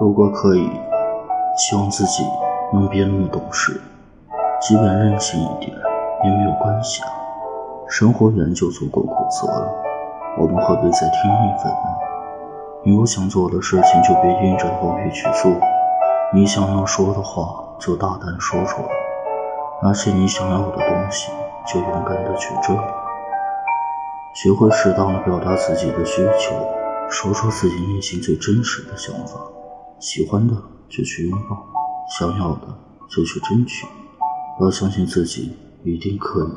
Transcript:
如果可以，希望自己能别那么懂事，即便任性一点也没有关系啊。生活本就足够苦涩了，我们何必再添一份呢？你有想做的事情就别硬着头皮去做，你想要说的话就大胆说出来，拿起你想要的东西就勇敢的去追。学会适当的表达自己的需求，说出自己内心最真实的想法。喜欢的就去拥抱，想要的就去争取。要相信自己，一定可以。